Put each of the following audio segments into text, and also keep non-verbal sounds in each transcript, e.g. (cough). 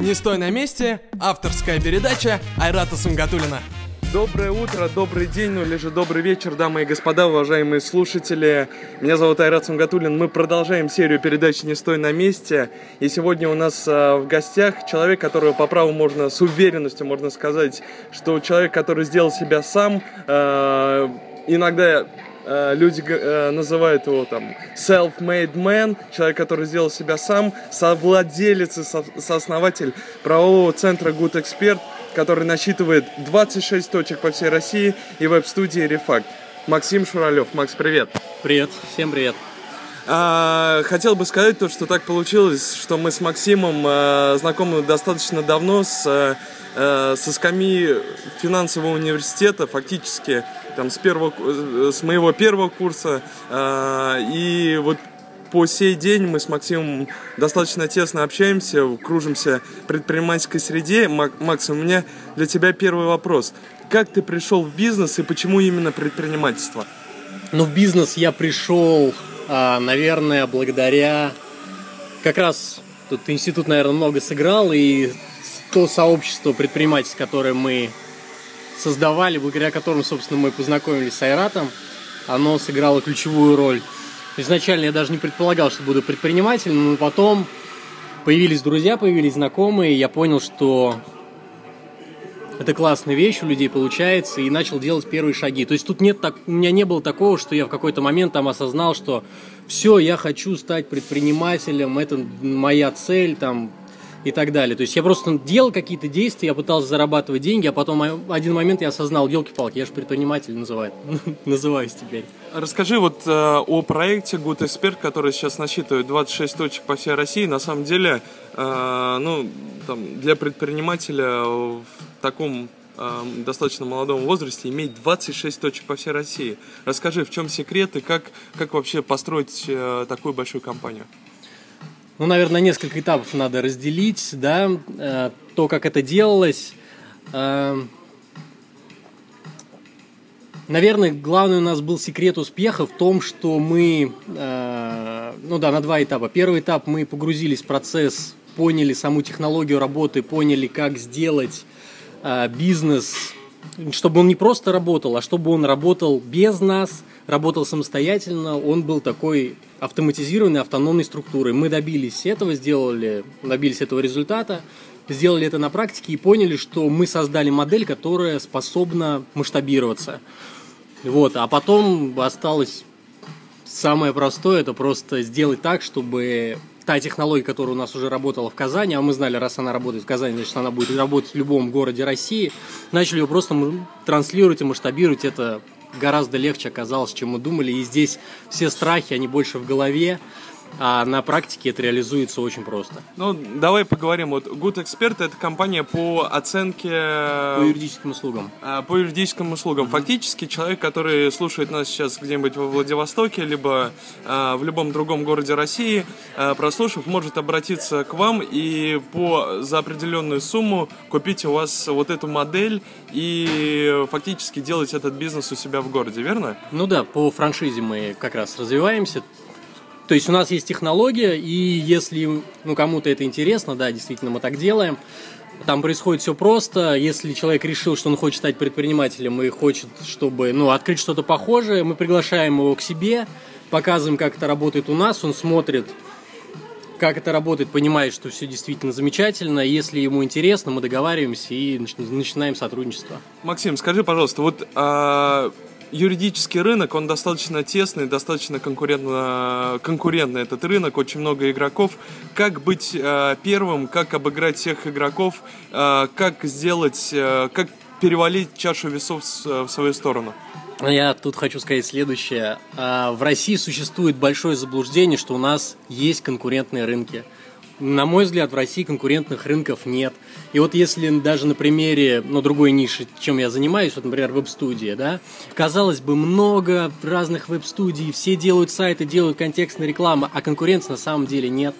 «Не стой на месте» — авторская передача Айрата Сунгатулина. Доброе утро, добрый день, ну или же добрый вечер, дамы и господа, уважаемые слушатели. Меня зовут Айрат Сунгатулин. Мы продолжаем серию передач «Не стой на месте». И сегодня у нас э, в гостях человек, которого по праву можно с уверенностью можно сказать, что человек, который сделал себя сам, э, иногда люди э, называют его там self-made man, человек, который сделал себя сам, совладелец и со- сооснователь правового центра Good Expert, который насчитывает 26 точек по всей России и веб-студии Рефакт. Максим Шуралев. Макс, привет. Привет, всем привет. А, хотел бы сказать то, что так получилось, что мы с Максимом а, знакомы достаточно давно с, а, со скамьи финансового университета, фактически там с, первого, с моего первого курса. А, и вот по сей день мы с Максимом достаточно тесно общаемся, кружимся в предпринимательской среде. Макс, у меня для тебя первый вопрос. Как ты пришел в бизнес и почему именно предпринимательство? Ну, в бизнес я пришел, а, наверное, благодаря... Как раз тут институт, наверное, много сыграл, и то сообщество предпринимательств, которое мы создавали, благодаря которому, собственно, мы познакомились с Айратом, оно сыграло ключевую роль. Изначально я даже не предполагал, что буду предпринимателем, но потом появились друзья, появились знакомые, и я понял, что это классная вещь, у людей получается, и начал делать первые шаги. То есть тут нет так, у меня не было такого, что я в какой-то момент там осознал, что все, я хочу стать предпринимателем, это моя цель, там, и так далее. То есть я просто делал какие-то действия, я пытался зарабатывать деньги, а потом один момент я осознал, елки-палки, я же предприниматель называют, (laughs) называюсь теперь. Расскажи вот э, о проекте Good Expert, который сейчас насчитывает 26 точек по всей России. На самом деле, э, ну, там, для предпринимателя в таком э, достаточно молодом возрасте иметь 26 точек по всей России. Расскажи, в чем секрет и как, как вообще построить э, такую большую компанию? ну, наверное, несколько этапов надо разделить, да, э, то, как это делалось. Э, наверное, главный у нас был секрет успеха в том, что мы, э, ну да, на два этапа. Первый этап мы погрузились в процесс, поняли саму технологию работы, поняли, как сделать бизнес, чтобы он не просто работал, а чтобы он работал без нас, работал самостоятельно, он был такой автоматизированной, автономной структурой. Мы добились этого, сделали, добились этого результата, сделали это на практике и поняли, что мы создали модель, которая способна масштабироваться. Вот, а потом осталось самое простое, это просто сделать так, чтобы та технология, которая у нас уже работала в Казани, а мы знали, раз она работает в Казани, значит, она будет работать в любом городе России, начали ее просто транслировать и масштабировать это гораздо легче оказалось, чем мы думали. И здесь все страхи, они больше в голове, а на практике это реализуется очень просто. Ну, давай поговорим. Вот Good Expert это компания по оценке... По юридическим услугам. А, по юридическим услугам. Mm-hmm. Фактически человек, который слушает нас сейчас где-нибудь во Владивостоке, либо а, в любом другом городе России, а, прослушав, может обратиться к вам и по, за определенную сумму купить у вас вот эту модель и фактически делать этот бизнес у себя в городе, верно? Ну да, по франшизе мы как раз развиваемся. То есть у нас есть технология, и если ну, кому-то это интересно, да, действительно мы так делаем, там происходит все просто. Если человек решил, что он хочет стать предпринимателем и хочет, чтобы ну, открыть что-то похожее, мы приглашаем его к себе, показываем, как это работает у нас, он смотрит, как это работает, понимает, что все действительно замечательно. Если ему интересно, мы договариваемся и начинаем сотрудничество. Максим, скажи, пожалуйста, вот а, юридический рынок, он достаточно тесный, достаточно конкурентно, конкурентный этот рынок, очень много игроков. Как быть э, первым, как обыграть всех игроков, э, как сделать, э, как перевалить чашу весов в свою сторону? Я тут хочу сказать следующее. В России существует большое заблуждение, что у нас есть конкурентные рынки на мой взгляд, в России конкурентных рынков нет. И вот если даже на примере, ну, другой ниши, чем я занимаюсь, вот, например, веб-студия, да, казалось бы, много разных веб-студий, все делают сайты, делают контекстную рекламу, а конкуренции на самом деле нет.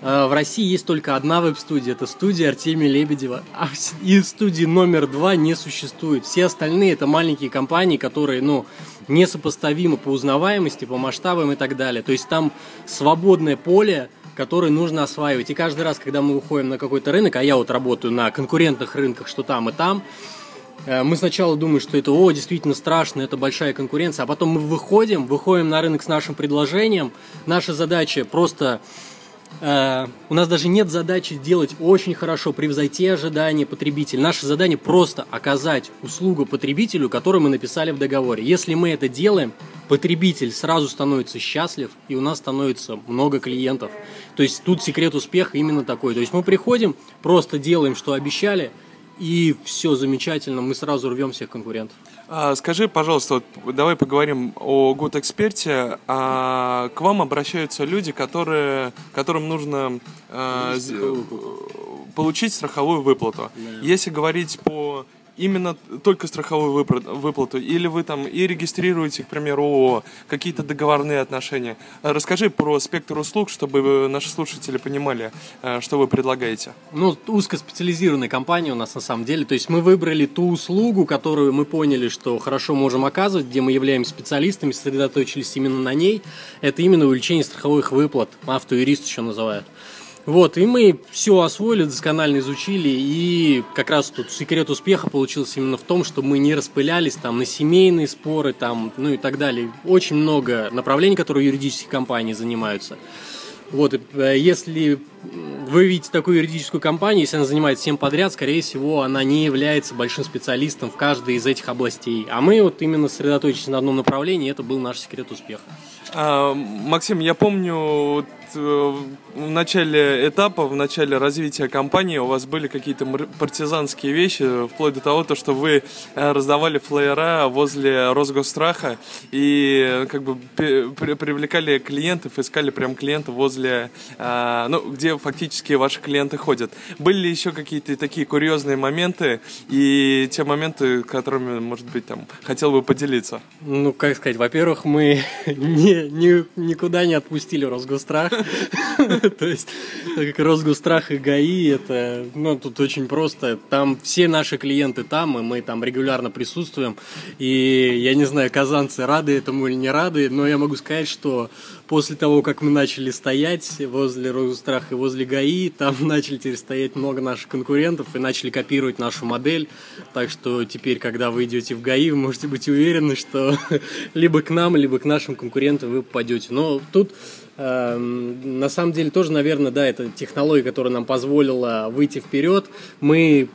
А, в России есть только одна веб-студия, это студия Артемия Лебедева, а и студии номер два не существует. Все остальные это маленькие компании, которые, ну, несопоставимы по узнаваемости, по масштабам и так далее. То есть там свободное поле который нужно осваивать. И каждый раз, когда мы выходим на какой-то рынок, а я вот работаю на конкурентных рынках, что там и там, э, мы сначала думаем, что это, о, действительно страшно, это большая конкуренция, а потом мы выходим, выходим на рынок с нашим предложением. Наша задача просто Э, у нас даже нет задачи сделать очень хорошо, превзойти ожидания потребителя. Наше задание просто оказать услугу потребителю, которую мы написали в договоре. Если мы это делаем, потребитель сразу становится счастлив, и у нас становится много клиентов. То есть тут секрет успеха именно такой. То есть мы приходим, просто делаем, что обещали, и все замечательно, мы сразу рвем всех конкурентов. А, скажи, пожалуйста, вот давай поговорим о Good Эксперте. А, к вам обращаются люди, которые, которым нужно а, получить страховую выплату. Да. Если говорить по именно только страховую выплату, или вы там и регистрируете, к примеру, ООО, какие-то договорные отношения. Расскажи про спектр услуг, чтобы наши слушатели понимали, э, что вы предлагаете. Ну, узкоспециализированная компания у нас на самом деле. То есть мы выбрали ту услугу, которую мы поняли, что хорошо можем оказывать, где мы являемся специалистами, сосредоточились именно на ней. Это именно увеличение страховых выплат, автоюрист еще называют. Вот, и мы все освоили, досконально изучили, и как раз тут секрет успеха получился именно в том, что мы не распылялись там на семейные споры, там, ну и так далее. Очень много направлений, которые юридические компании занимаются. Вот, э, если вы видите такую юридическую компанию, если она занимается всем подряд, скорее всего, она не является большим специалистом в каждой из этих областей. А мы вот именно сосредоточились на одном направлении, и это был наш секрет успеха. А, Максим, я помню, Э, в начале этапа, в начале развития компании у вас были какие-то партизанские вещи, вплоть до того, то, что вы э, раздавали флеера возле Росгосстраха и как бы привлекали клиентов, искали прям клиентов возле, э, ну, где фактически ваши клиенты ходят. Были ли еще какие-то такие курьезные моменты и те моменты, которыми, может быть, там, хотел бы поделиться? Ну, как сказать, во-первых, мы (laughs) не, не, никуда не отпустили Росгострах, (laughs) То есть, как Росгострах и ГАИ, это, ну, тут очень просто. Там все наши клиенты там, и мы там регулярно присутствуем. И я не знаю, казанцы рады этому или не рады, но я могу сказать, что после того, как мы начали стоять возле Росгострах и возле ГАИ, там (laughs) начали теперь стоять много наших конкурентов и начали копировать нашу модель. Так что теперь, когда вы идете в ГАИ, вы можете быть уверены, что (laughs) либо к нам, либо к нашим конкурентам вы попадете. Но тут на самом деле тоже, наверное, да, это технология, которая нам позволила выйти вперед. Мы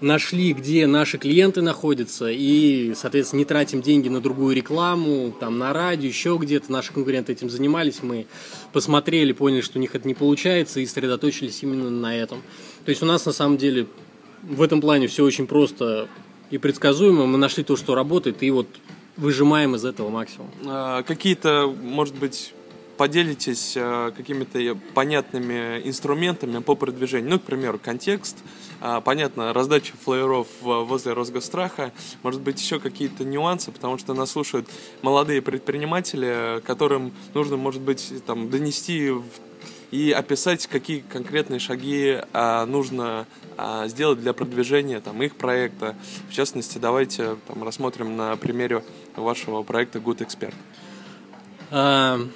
нашли, где наши клиенты находятся, и, соответственно, не тратим деньги на другую рекламу, там, на радио, еще где-то. Наши конкуренты этим занимались, мы посмотрели, поняли, что у них это не получается, и сосредоточились именно на этом. То есть у нас, на самом деле, в этом плане все очень просто и предсказуемо. Мы нашли то, что работает, и вот выжимаем из этого максимум. А, какие-то, может быть, поделитесь э, какими-то понятными инструментами по продвижению. Ну, к примеру, контекст, э, понятно, раздача флееров возле Росгостраха, может быть, еще какие-то нюансы, потому что нас слушают молодые предприниматели, которым нужно, может быть, там, донести и описать, какие конкретные шаги а, нужно сделать для продвижения там, их проекта. В частности, давайте там, рассмотрим на примере вашего проекта Good Expert.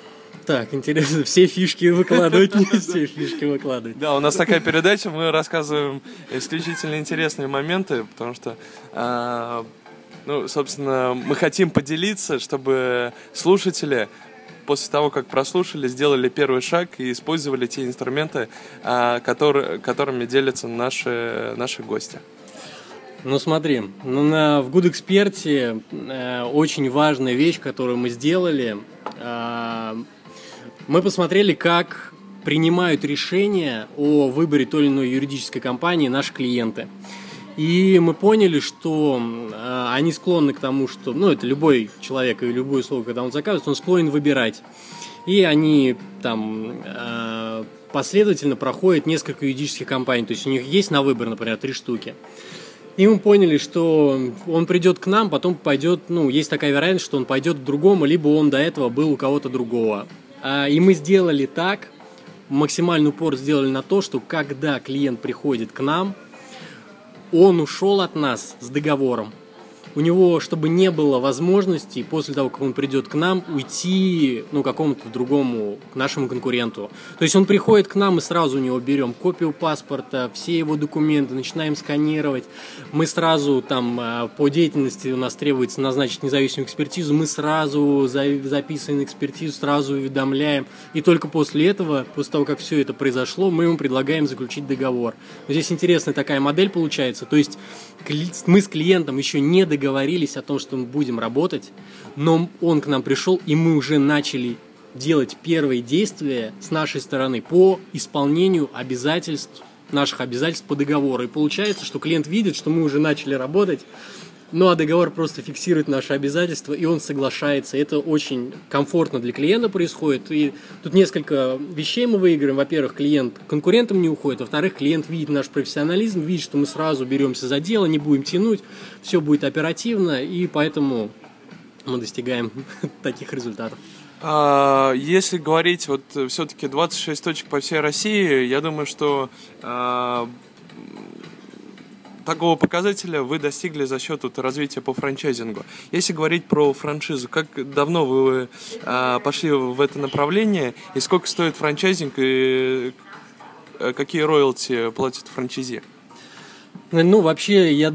Так, интересно, все фишки выкладывать, не все фишки выкладывать. Да, у нас такая передача, мы рассказываем исключительно интересные моменты, потому что, а, ну, собственно, мы хотим поделиться, чтобы слушатели после того, как прослушали, сделали первый шаг и использовали те инструменты, а, которые, которыми делятся наши, наши гости. Ну смотри, ну, на, в Good Expert э, очень важная вещь, которую мы сделали, э, мы посмотрели, как принимают решения о выборе той или иной юридической компании наши клиенты. И мы поняли, что э, они склонны к тому, что, ну, это любой человек и любую услугу, когда он заказывает, он склонен выбирать. И они там э, последовательно проходят несколько юридических компаний. То есть у них есть на выбор, например, три штуки. И мы поняли, что он придет к нам, потом пойдет, ну, есть такая вероятность, что он пойдет к другому, либо он до этого был у кого-то другого. А, и мы сделали так, максимальный упор сделали на то, что когда клиент приходит к нам, он ушел от нас с договором. У него, чтобы не было возможности после того, как он придет к нам, уйти, ну, какому-то другому, к нашему конкуренту. То есть он приходит к нам, мы сразу у него берем копию паспорта, все его документы, начинаем сканировать. Мы сразу там э, по деятельности у нас требуется назначить независимую экспертизу, мы сразу записываем экспертизу, сразу уведомляем. И только после этого, после того, как все это произошло, мы ему предлагаем заключить договор. Здесь интересная такая модель получается. То есть мы с клиентом еще не договорились о том, что мы будем работать, но он к нам пришел, и мы уже начали делать первые действия с нашей стороны по исполнению обязательств, наших обязательств по договору. И получается, что клиент видит, что мы уже начали работать, ну а договор просто фиксирует наши обязательства, и он соглашается. Это очень комфортно для клиента происходит. И тут несколько вещей мы выиграем. Во-первых, клиент конкурентам не уходит. Во-вторых, клиент видит наш профессионализм, видит, что мы сразу беремся за дело, не будем тянуть, все будет оперативно, и поэтому мы достигаем (laughs) таких результатов. А, если говорить вот все-таки 26 точек по всей России, я думаю, что а, такого показателя вы достигли за счет вот, развития по франчайзингу. Если говорить про франшизу, как давно вы э, пошли в это направление, и сколько стоит франчайзинг, и э, какие роялти платят франчайзи? Ну, вообще, я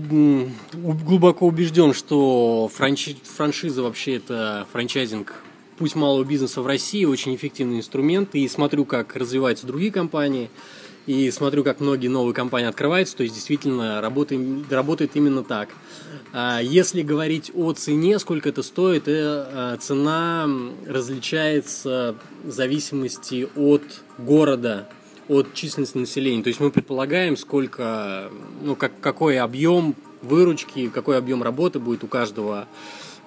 глубоко убежден, что франши... франшиза вообще это франчайзинг путь малого бизнеса в России, очень эффективный инструмент, и смотрю, как развиваются другие компании – и смотрю, как многие новые компании открываются, то есть действительно работает, работает именно так. А если говорить о цене, сколько это стоит, э, цена различается в зависимости от города, от численности населения. То есть мы предполагаем, сколько, ну, как, какой объем выручки, какой объем работы будет у каждого,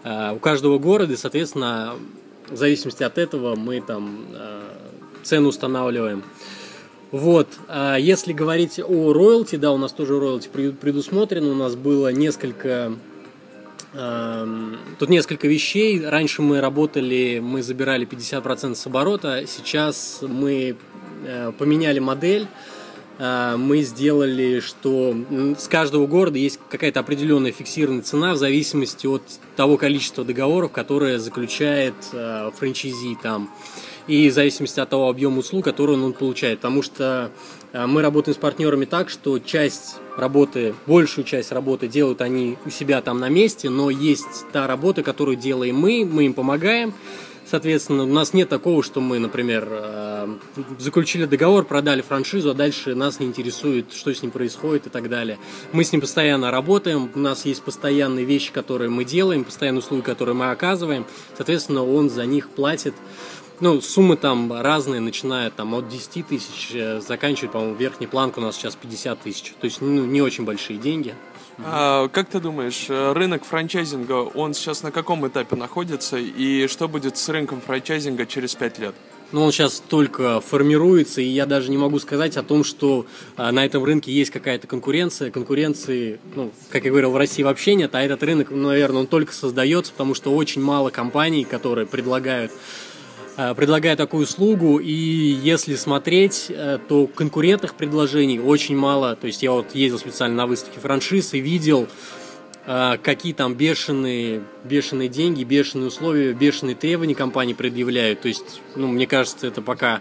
э, у каждого города, и, соответственно, в зависимости от этого мы там цену устанавливаем. Вот, а если говорить о роялти, да, у нас тоже роялти предусмотрено, у нас было несколько Тут несколько вещей. Раньше мы работали, мы забирали 50% с оборота. Сейчас мы э, поменяли модель. А, мы сделали, что с каждого города есть какая-то определенная фиксированная цена в зависимости от того количества договоров, которые заключает э, франчайзи там и в зависимости от того объема услуг, который он получает. Потому что э, мы работаем с партнерами так, что часть работы, большую часть работы делают они у себя там на месте, но есть та работа, которую делаем мы, мы им помогаем. Соответственно, у нас нет такого, что мы, например, э, заключили договор, продали франшизу, а дальше нас не интересует, что с ним происходит и так далее. Мы с ним постоянно работаем, у нас есть постоянные вещи, которые мы делаем, постоянные услуги, которые мы оказываем. Соответственно, он за них платит ну, суммы там разные, начиная там от 10 тысяч, э, заканчивая, по-моему, верхний планк у нас сейчас 50 тысяч. То есть, ну, не очень большие деньги. А, как ты думаешь, э, рынок франчайзинга, он сейчас на каком этапе находится, и что будет с рынком франчайзинга через 5 лет? Ну, он сейчас только формируется, и я даже не могу сказать о том, что а, на этом рынке есть какая-то конкуренция. Конкуренции, ну, как я говорил, в России вообще нет, а этот рынок, наверное, он только создается, потому что очень мало компаний, которые предлагают предлагая такую услугу, и если смотреть, э, то конкурентных предложений очень мало. То есть я вот ездил специально на выставке франшиз и видел, э, какие там бешеные, бешеные деньги, бешеные условия, бешеные требования компании предъявляют. То есть, ну, мне кажется, это пока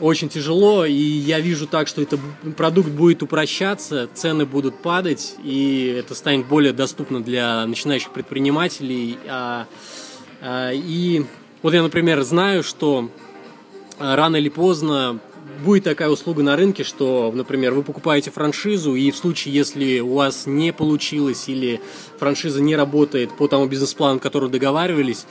очень тяжело, и я вижу так, что это продукт будет упрощаться, цены будут падать, и это станет более доступно для начинающих предпринимателей. А, а, и вот я, например, знаю, что э, рано или поздно будет такая услуга на рынке, что, например, вы покупаете франшизу, и в случае, если у вас не получилось или франшиза не работает по тому бизнес-плану, который договаривались,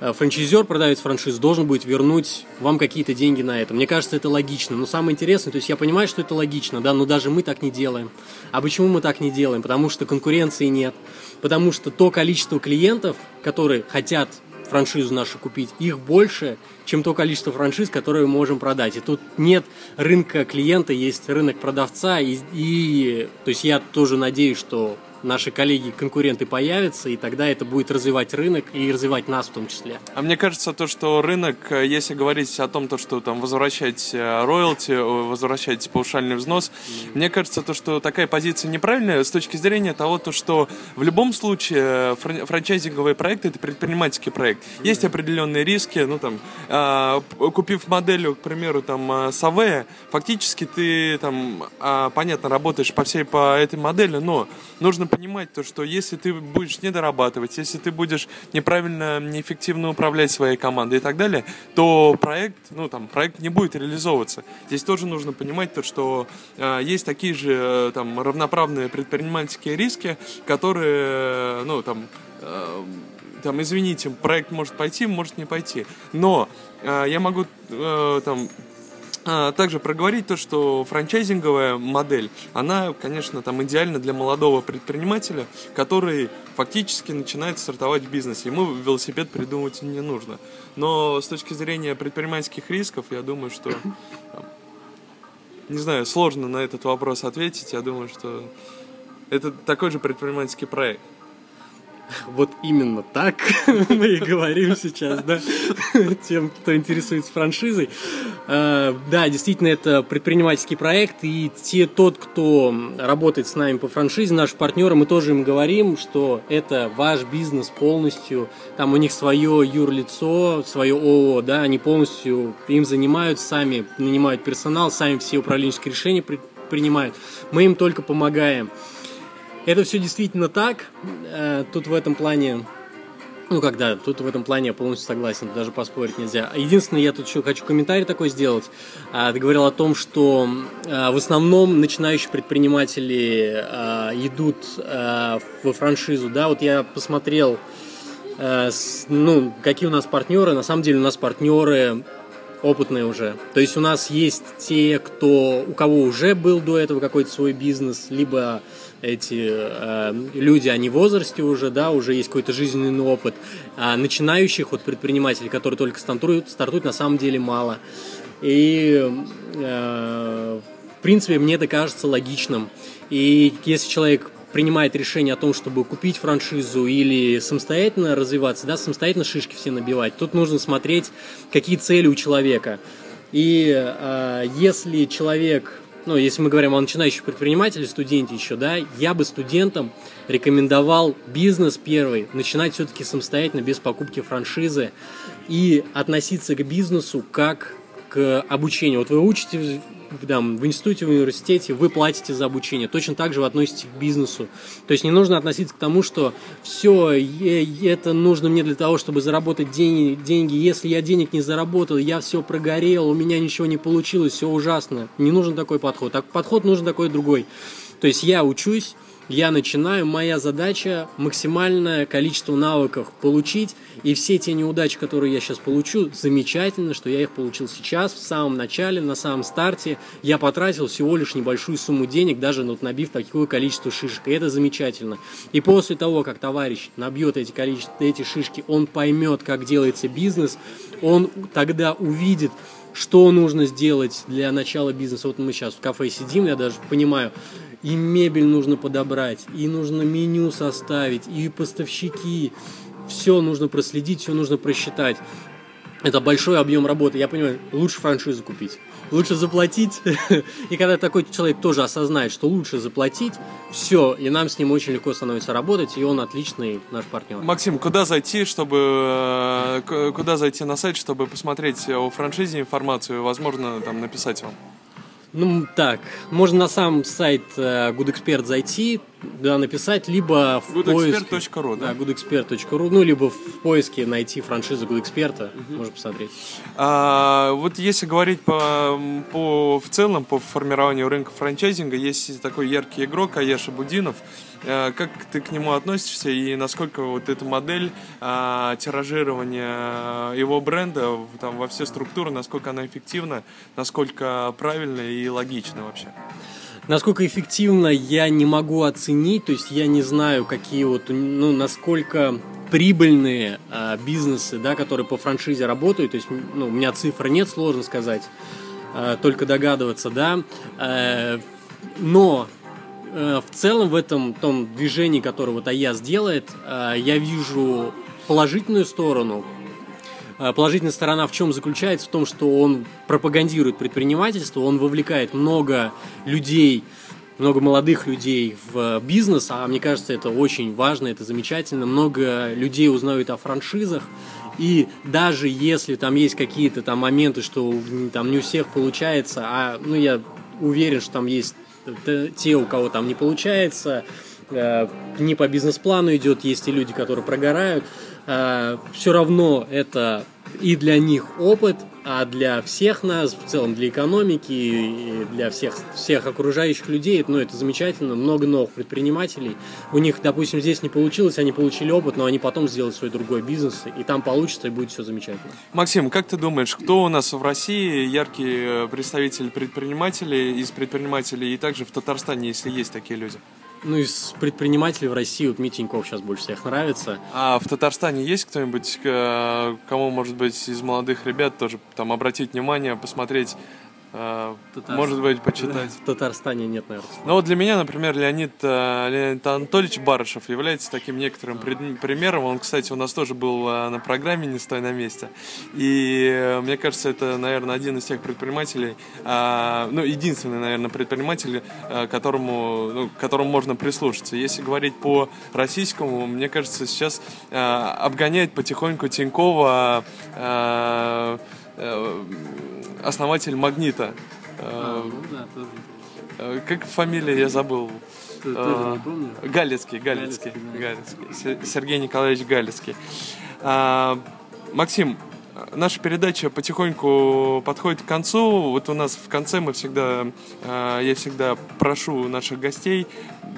э, франчайзер, продавец франшизы, должен будет вернуть вам какие-то деньги на это. Мне кажется, это логично. Но самое интересное, то есть я понимаю, что это логично, да, но даже мы так не делаем. А почему мы так не делаем? Потому что конкуренции нет. Потому что то количество клиентов, которые хотят франшизу нашу купить, их больше, чем то количество франшиз, которые мы можем продать. И тут нет рынка клиента, есть рынок продавца. И, и то есть я тоже надеюсь, что наши коллеги-конкуренты появятся, и тогда это будет развивать рынок и развивать нас в том числе. А мне кажется, то, что рынок, э, если говорить о том, то, что там возвращать э, роялти, э, возвращать паушальный взнос, mm. мне кажется, то, что такая позиция неправильная с точки зрения того, то, что в любом случае фран- франчайзинговый проект это предпринимательский проект. Mm. Есть определенные риски, ну там, э, купив модель, к примеру, там, Савея, фактически ты там, э, понятно, работаешь по всей по этой модели, но нужно понимать то, что если ты будешь не дорабатывать, если ты будешь неправильно, неэффективно управлять своей командой и так далее, то проект, ну там, проект не будет реализовываться. Здесь тоже нужно понимать то, что э, есть такие же э, там равноправные предпринимательские риски, которые, ну там, э, там, извините, проект может пойти, может не пойти. Но э, я могу э, там также проговорить то, что франчайзинговая модель, она, конечно, там идеальна для молодого предпринимателя, который фактически начинает стартовать в бизнесе. Ему велосипед придумывать не нужно. Но с точки зрения предпринимательских рисков, я думаю, что не знаю, сложно на этот вопрос ответить. Я думаю, что это такой же предпринимательский проект. Вот именно так (laughs) мы и говорим сейчас, да, тем, кто интересуется франшизой. Э, да, действительно, это предпринимательский проект, и те, тот, кто работает с нами по франшизе, наши партнеры, мы тоже им говорим, что это ваш бизнес полностью, там у них свое юрлицо, свое ООО, да, они полностью им занимаются, сами нанимают персонал, сами все управленческие решения принимают. Мы им только помогаем. Это все действительно так. Э, тут в этом плане ну, когда, тут в этом плане я полностью согласен, даже поспорить нельзя. Единственное, я тут еще хочу комментарий такой сделать. А, ты говорил о том, что а, в основном начинающие предприниматели а, идут во франшизу, да, вот я посмотрел, ну, какие у нас партнеры, на самом деле у нас партнеры опытные уже. То есть у нас есть те, кто, у кого уже был до этого какой-то свой бизнес, либо эти э, люди, они в возрасте уже, да, уже есть какой-то жизненный опыт. А начинающих вот предпринимателей, которые только стартуют, стартуют на самом деле мало. И э, в принципе мне это кажется логичным. И если человек принимает решение о том, чтобы купить франшизу или самостоятельно развиваться, да, самостоятельно шишки все набивать, тут нужно смотреть, какие цели у человека. И э, если человек ну, если мы говорим о начинающих предпринимателях, студенте еще, да, я бы студентам рекомендовал бизнес первый начинать все-таки самостоятельно, без покупки франшизы, и относиться к бизнесу как к обучению. Вот вы учите там, в институте, в университете, вы платите за обучение. Точно так же вы относитесь к бизнесу. То есть не нужно относиться к тому, что все, это нужно мне для того, чтобы заработать деньги, деньги. Если я денег не заработал, я все прогорел, у меня ничего не получилось, все ужасно. Не нужен такой подход. Так подход нужен такой другой. То есть я учусь, я начинаю, моя задача максимальное количество навыков получить, и все те неудачи, которые я сейчас получу, замечательно, что я их получил сейчас, в самом начале, на самом старте, я потратил всего лишь небольшую сумму денег, даже вот набив такое количество шишек, и это замечательно. И после того, как товарищ набьет эти, количество, эти шишки, он поймет, как делается бизнес, он тогда увидит, что нужно сделать для начала бизнеса. Вот мы сейчас в кафе сидим, я даже понимаю, и мебель нужно подобрать, и нужно меню составить, и поставщики. Все нужно проследить, все нужно просчитать. Это большой объем работы. Я понимаю, лучше франшизу купить. Лучше заплатить. (laughs) И когда такой человек тоже осознает, что лучше заплатить, все, и нам с ним очень легко становится работать, и он отличный наш партнер. Максим, куда зайти, чтобы э, куда зайти на сайт, чтобы посмотреть о франшизе информацию, возможно, там написать вам? Ну, так, можно на сам сайт э, GoodExpert зайти, да, написать, либо в goodexpert.ru, да? Да, goodexpert.ru, ну, либо в поиске найти франшизу GoodExpert, угу. можно посмотреть. А, вот если говорить по, по, в целом по формированию рынка франчайзинга, есть такой яркий игрок Аеша Будинов. А, как ты к нему относишься и насколько вот эта модель а, тиражирования его бренда там, во все структуры, насколько она эффективна, насколько правильно и логично вообще? Насколько эффективно, я не могу оценить, то есть я не знаю, какие вот, ну, насколько прибыльные э, бизнесы, да, которые по франшизе работают, то есть, ну, у меня цифр нет, сложно сказать, э, только догадываться, да, э, но э, в целом в этом том движении, которое вот АЯС делает, э, я вижу положительную сторону. Э, положительная сторона в чем заключается? В том, что он пропагандирует предпринимательство, он вовлекает много людей, много молодых людей в бизнес, а мне кажется, это очень важно, это замечательно. Много людей узнают о франшизах, и даже если там есть какие-то там моменты, что там не у всех получается, а ну я уверен, что там есть те, у кого там не получается, э, не по бизнес-плану идет, есть и люди, которые прогорают, э, все равно это и для них опыт, а для всех нас, в целом для экономики и для всех, всех окружающих людей, ну, это замечательно, много новых предпринимателей. У них, допустим, здесь не получилось, они получили опыт, но они потом сделают свой другой бизнес, и там получится, и будет все замечательно. Максим, как ты думаешь, кто у нас в России яркий э, представитель предпринимателей, из предпринимателей, и также в Татарстане, если есть такие люди? Ну, из предпринимателей в России вот Митя сейчас больше всех нравится. А в Татарстане есть кто-нибудь, кому, может быть, из молодых ребят тоже там обратить внимание, посмотреть а, Татар... Может быть, почитать. В Татарстане нет, наверное. Ну вот для меня, например, Леонид, э, Леонид Анатольевич Барышев является таким некоторым а. примером. Он, кстати, у нас тоже был э, на программе «Не стой на месте». И э, мне кажется, это, наверное, один из тех предпринимателей, ну, единственный, наверное, предприниматель, которому, ну, которому можно прислушаться. Если говорить по российскому, мне кажется, сейчас обгоняет потихоньку Тинькова основатель Магнита. А, ну, да, тоже. Э, как фамилия, я забыл. Ты, тоже не помню? Галицкий, Галицкий, Галицкий, да. Галицкий. Сергей Николаевич Галицкий. А, Максим, наша передача потихоньку подходит к концу. Вот у нас в конце мы всегда, э, я всегда прошу наших гостей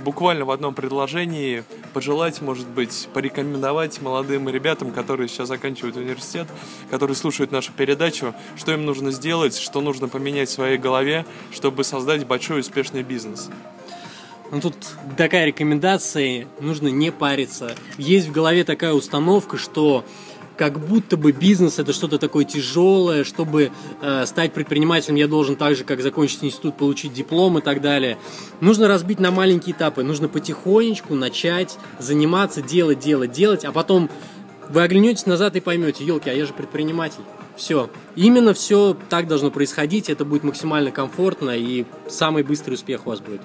буквально в одном предложении пожелать, может быть, порекомендовать молодым ребятам, которые сейчас заканчивают университет, которые слушают нашу передачу, что им нужно сделать, что нужно поменять в своей голове, чтобы создать большой успешный бизнес. Ну тут такая рекомендация, нужно не париться. Есть в голове такая установка, что как будто бы бизнес это что-то такое тяжелое, чтобы э, стать предпринимателем, я должен так же, как закончить институт, получить диплом и так далее. Нужно разбить на маленькие этапы, нужно потихонечку начать заниматься, делать, делать, делать, а потом вы оглянетесь назад и поймете, елки, а я же предприниматель. Все. Именно все так должно происходить, это будет максимально комфортно и самый быстрый успех у вас будет.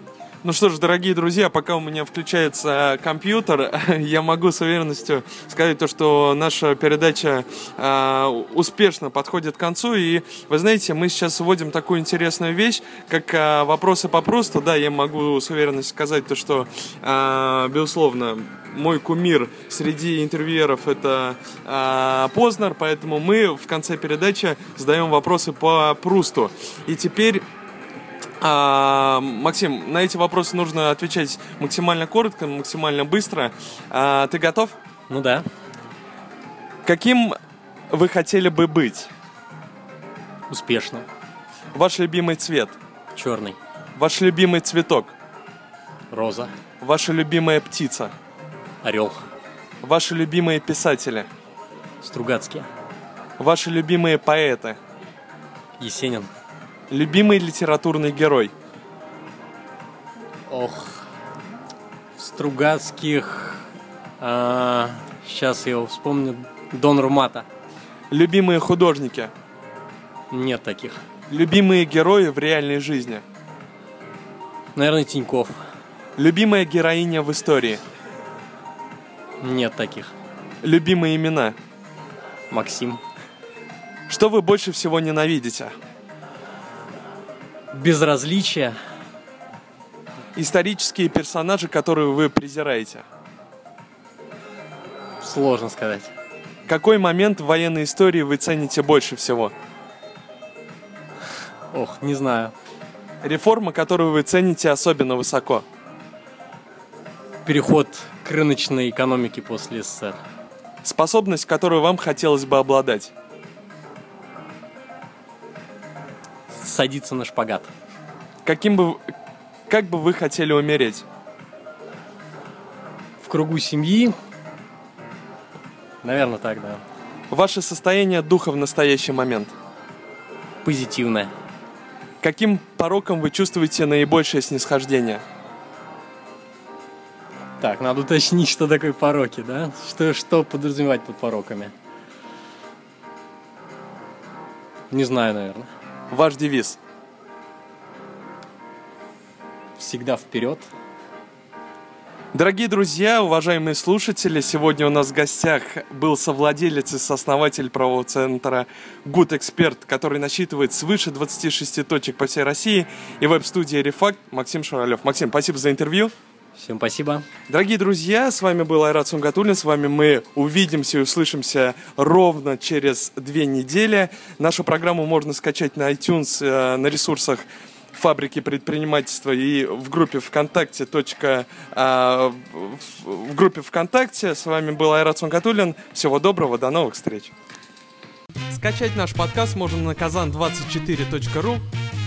Ну что ж, дорогие друзья, пока у меня включается компьютер, (laughs) я могу с уверенностью сказать то, что наша передача э, успешно подходит к концу. И вы знаете, мы сейчас вводим такую интересную вещь, как э, вопросы по просто. Да, я могу с уверенностью сказать то, что, э, безусловно, мой кумир среди интервьюеров это э, Познер, поэтому мы в конце передачи задаем вопросы по Прусту. И теперь а, Максим, на эти вопросы нужно отвечать максимально коротко, максимально быстро. А, ты готов? Ну да. Каким вы хотели бы быть? Успешно. Ваш любимый цвет? Черный. Ваш любимый цветок? Роза. Ваша любимая птица? Орел. Ваши любимые писатели? Стругацкие. Ваши любимые поэты? Есенин. Любимый литературный герой? Ох, Стругацких... А, сейчас я его вспомню. Дон Румата. Любимые художники? Нет таких. Любимые герои в реальной жизни? Наверное, Тиньков. Любимая героиня в истории? Нет таких. Любимые имена? Максим. Что вы больше всего ненавидите? Безразличие. Исторические персонажи, которые вы презираете? Сложно сказать. Какой момент в военной истории вы цените больше всего? Ох, не знаю. Реформа, которую вы цените особенно высоко? Переход к рыночной экономике после СССР. Способность, которую вам хотелось бы обладать? Садиться на шпагат. Каким бы, как бы вы хотели умереть? В кругу семьи. Наверное, так, да. Ваше состояние духа в настоящий момент? Позитивное. Каким пороком вы чувствуете наибольшее снисхождение? Так, надо уточнить, что такое пороки, да? Что, что подразумевать под пороками? Не знаю, наверное. Ваш девиз? Всегда вперед. Дорогие друзья, уважаемые слушатели, сегодня у нас в гостях был совладелец и сооснователь правового центра Good Expert, который насчитывает свыше 26 точек по всей России, и веб-студии Рефакт Максим Шуралев. Максим, спасибо за интервью. Всем спасибо. Дорогие друзья, с вами был Айрат Сунгатуллин. С вами мы увидимся и услышимся ровно через две недели. Нашу программу можно скачать на iTunes, э, на ресурсах фабрики предпринимательства и в группе ВКонтакте. Точка, а, в группе ВКонтакте. С вами был Айрат Сунгатуллин. Всего доброго, до новых встреч. Скачать наш подкаст можно на kazan24.ru.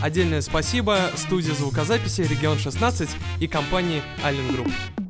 Отдельное спасибо студии звукозаписи «Регион 16» и компании Allen Group.